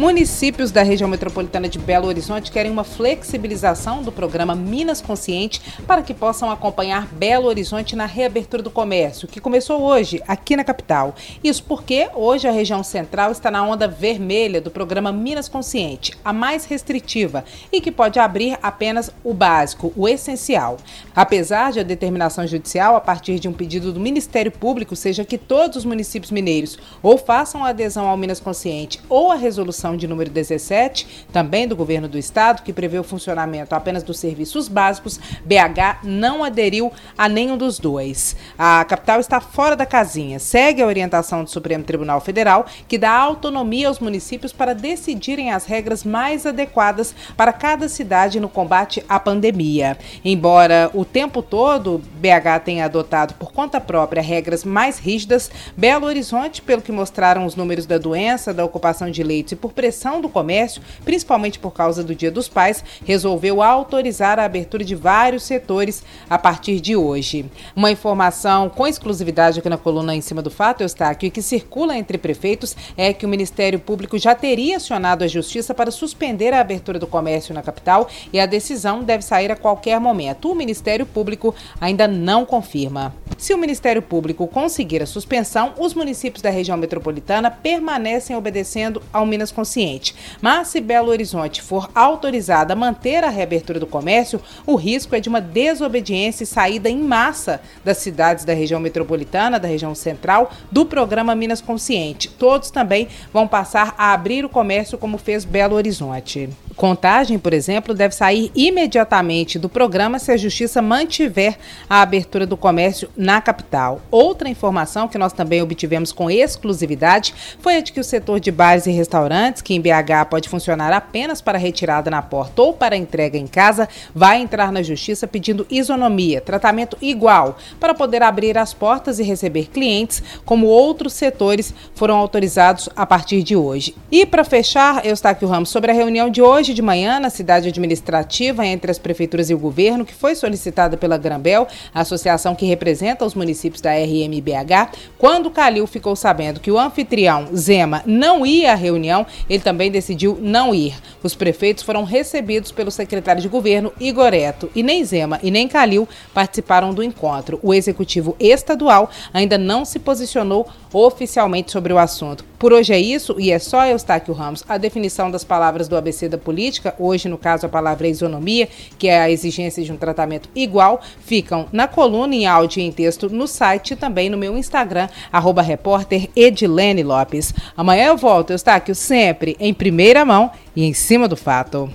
Municípios da região metropolitana de Belo Horizonte querem uma flexibilização do programa Minas Consciente para que possam acompanhar Belo Horizonte na reabertura do comércio, que começou hoje aqui na capital. Isso porque hoje a região central está na onda vermelha do programa Minas Consciente, a mais restritiva e que pode abrir apenas o básico, o essencial. Apesar de a determinação judicial, a partir de um pedido do Ministério Público, seja que todos os municípios mineiros ou façam adesão ao Minas Consciente ou a resolução de número 17, também do governo do estado, que prevê o funcionamento apenas dos serviços básicos, BH não aderiu a nenhum dos dois. A capital está fora da casinha, segue a orientação do Supremo Tribunal Federal, que dá autonomia aos municípios para decidirem as regras mais adequadas para cada cidade no combate à pandemia. Embora o tempo todo BH tenha adotado por conta própria regras mais rígidas, Belo Horizonte, pelo que mostraram os números da doença, da ocupação de leitos e por pressão do comércio, principalmente por causa do Dia dos Pais, resolveu autorizar a abertura de vários setores a partir de hoje. Uma informação com exclusividade aqui na coluna em cima do fato, Eustáquio, e que circula entre prefeitos é que o Ministério Público já teria acionado a Justiça para suspender a abertura do comércio na capital e a decisão deve sair a qualquer momento. O Ministério Público ainda não confirma. Se o Ministério Público conseguir a suspensão, os municípios da região metropolitana permanecem obedecendo ao Minas Consciente. Mas se Belo Horizonte for autorizada a manter a reabertura do comércio, o risco é de uma desobediência e saída em massa das cidades da região metropolitana, da região central, do programa Minas Consciente. Todos também vão passar a abrir o comércio como fez Belo Horizonte. Contagem, por exemplo, deve sair imediatamente do programa se a Justiça mantiver a abertura do comércio na capital. Outra informação que nós também obtivemos com exclusividade foi a de que o setor de bares e restaurantes, que em BH pode funcionar apenas para retirada na porta ou para entrega em casa, vai entrar na Justiça pedindo isonomia, tratamento igual, para poder abrir as portas e receber clientes, como outros setores foram autorizados a partir de hoje. E para fechar, Eustáquio Ramos, sobre a reunião de hoje de manhã, na cidade administrativa entre as prefeituras e o governo, que foi solicitada pela Grambel, a associação que representa os municípios da RMBH, quando Calil ficou sabendo que o anfitrião Zema não ia à reunião, ele também decidiu não ir. Os prefeitos foram recebidos pelo secretário de governo Igor Eto, e nem Zema e nem Calil participaram do encontro. O executivo estadual ainda não se posicionou oficialmente sobre o assunto. Por hoje é isso, e é só Eustáquio Ramos. A definição das palavras do ABC da política, hoje no caso a palavra é isonomia, que é a exigência de um tratamento igual, ficam na coluna em áudio e em texto no site e também no meu Instagram, arroba. Amanhã eu volto, Eustáquio, sempre em primeira mão e em cima do fato.